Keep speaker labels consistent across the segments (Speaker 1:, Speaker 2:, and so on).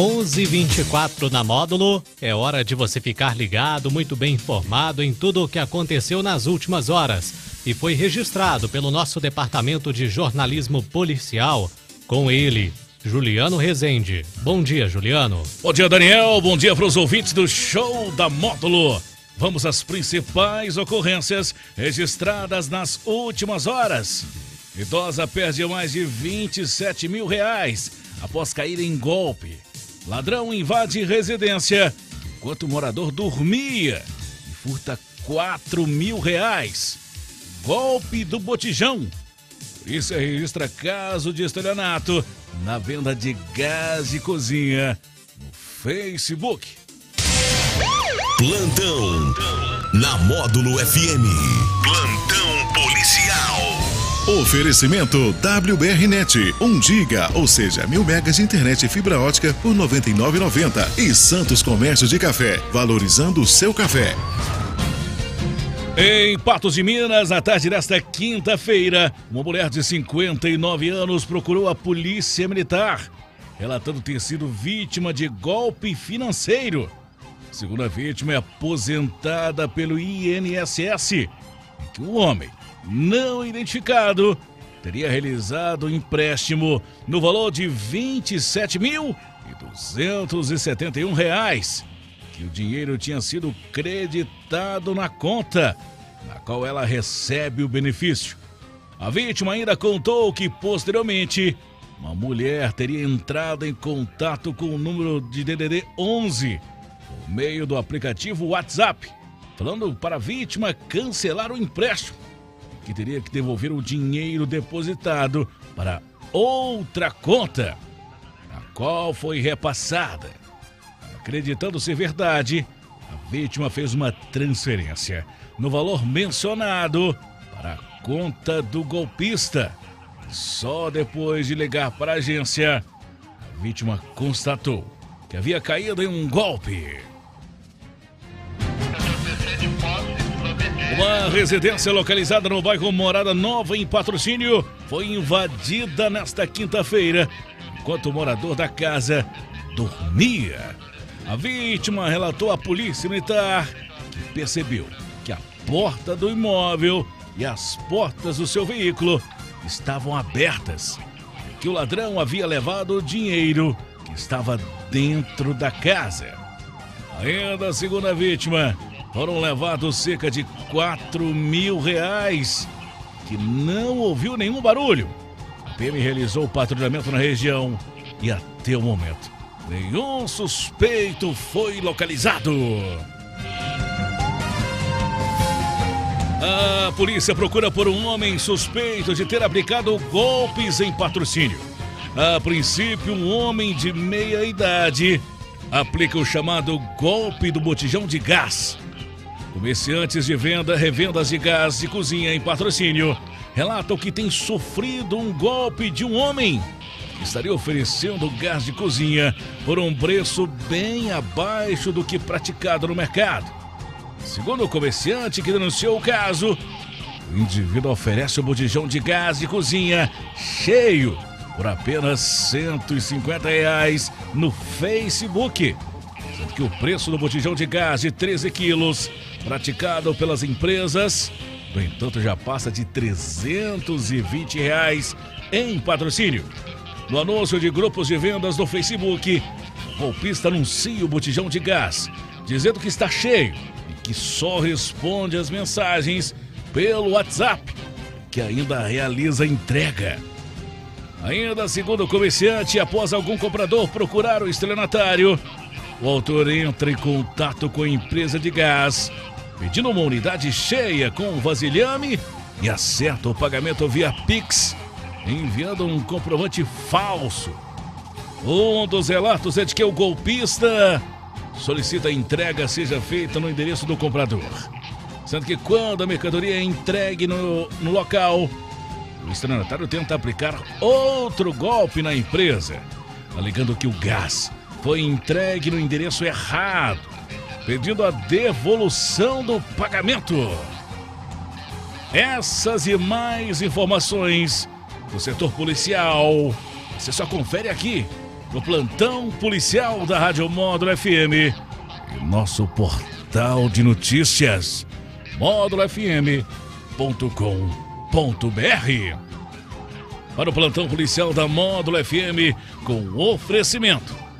Speaker 1: 11:24 na Módulo. É hora de você ficar ligado, muito bem informado em tudo o que aconteceu nas últimas horas e foi registrado pelo nosso departamento de jornalismo policial com ele, Juliano Rezende. Bom dia, Juliano.
Speaker 2: Bom dia, Daniel. Bom dia para os ouvintes do show da Módulo. Vamos às principais ocorrências registradas nas últimas horas. Idosa perde mais de 27 mil reais após cair em golpe. Ladrão invade residência enquanto o morador dormia e furta 4 mil reais. Golpe do botijão. Polícia registra caso de estelionato na venda de gás de cozinha no Facebook.
Speaker 3: Plantão na Módulo FM. Oferecimento WBRnet, 1 giga, ou seja, mil megas de internet e fibra ótica por 99,90 e Santos Comércio de Café, valorizando o seu café.
Speaker 2: Em Patos de Minas, na tarde desta quinta-feira, uma mulher de 59 anos procurou a polícia militar, relatando ter sido vítima de golpe financeiro. Segundo a vítima, é aposentada pelo INSS, em que o homem, não identificado, teria realizado um empréstimo no valor de 27.271 reais, que o dinheiro tinha sido creditado na conta, na qual ela recebe o benefício. A vítima ainda contou que, posteriormente, uma mulher teria entrado em contato com o número de DDD 11 por meio do aplicativo WhatsApp, falando para a vítima cancelar o empréstimo, que teria que devolver o dinheiro depositado para outra conta, a qual foi repassada. Acreditando ser verdade, a vítima fez uma transferência no valor mencionado para a conta do golpista. Só depois de ligar para a agência, a vítima constatou que havia caído em um golpe. Uma residência localizada no bairro Morada Nova, em patrocínio, foi invadida nesta quinta-feira, enquanto o morador da casa dormia. A vítima relatou à polícia militar que percebeu que a porta do imóvel e as portas do seu veículo estavam abertas, que o ladrão havia levado o dinheiro que estava dentro da casa. Ainda segundo a vítima, foram levados cerca de 4 mil reais, que não ouviu nenhum barulho. A PM realizou o patrulhamento na região e até o momento, nenhum suspeito foi localizado. A polícia procura por um homem suspeito de ter aplicado golpes em patrocínio. A princípio, um homem de meia idade aplica o chamado golpe do botijão de gás. Comerciantes de venda, revendas de gás de cozinha em patrocínio relatam que tem sofrido um golpe de um homem que estaria oferecendo gás de cozinha por um preço bem abaixo do que praticado no mercado. Segundo o comerciante que denunciou o caso, o indivíduo oferece o botijão de gás de cozinha cheio por apenas 150 reais no Facebook. Que o preço do botijão de gás de 13 quilos, praticado pelas empresas, no entanto já passa de 320 reais em patrocínio. No anúncio de grupos de vendas no Facebook, o golpista anuncia o botijão de gás, dizendo que está cheio e que só responde as mensagens pelo WhatsApp, que ainda realiza entrega. Ainda segundo o comerciante, após algum comprador procurar o estelionatário, o autor entra em contato com a empresa de gás, pedindo uma unidade cheia com vasilhame e acerta o pagamento via Pix, enviando um comprovante falso. Um dos relatos é de que o golpista solicita a entrega seja feita no endereço do comprador. Sendo que quando a mercadoria é entregue no, no local, o estelionatário tenta aplicar outro golpe na empresa, alegando que o gás foi entregue no endereço errado, pedindo a devolução do pagamento. Essas e mais informações do setor policial você só confere aqui no plantão policial da Rádio Módulo FM e nosso portal de notícias módulofm.com.br. Para o plantão policial da Módulo FM com oferecimento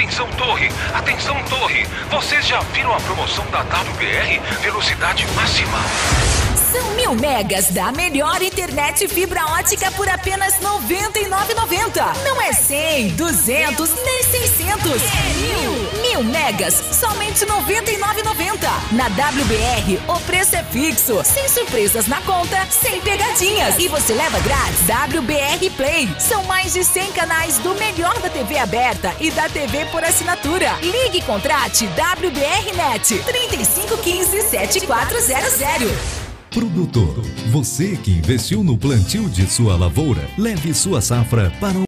Speaker 4: Atenção torre, atenção torre. Vocês já viram a promoção da WBR Velocidade Máxima?
Speaker 5: São mil megas da melhor internet fibra ótica por apenas R$ 99,90. Não é 100, 200, nem 600. É mil. Mil megas, somente R$ 99,90. Na WBR, o preço é fixo, sem surpresas na conta, sem pegadinhas. E você leva grátis WBR Play. São mais de 100 canais do melhor da TV aberta e da TV por assinatura. Ligue e contrate WBR Net 3515 7400.
Speaker 6: Produtor, você que investiu no plantio de sua lavoura, leve sua safra para um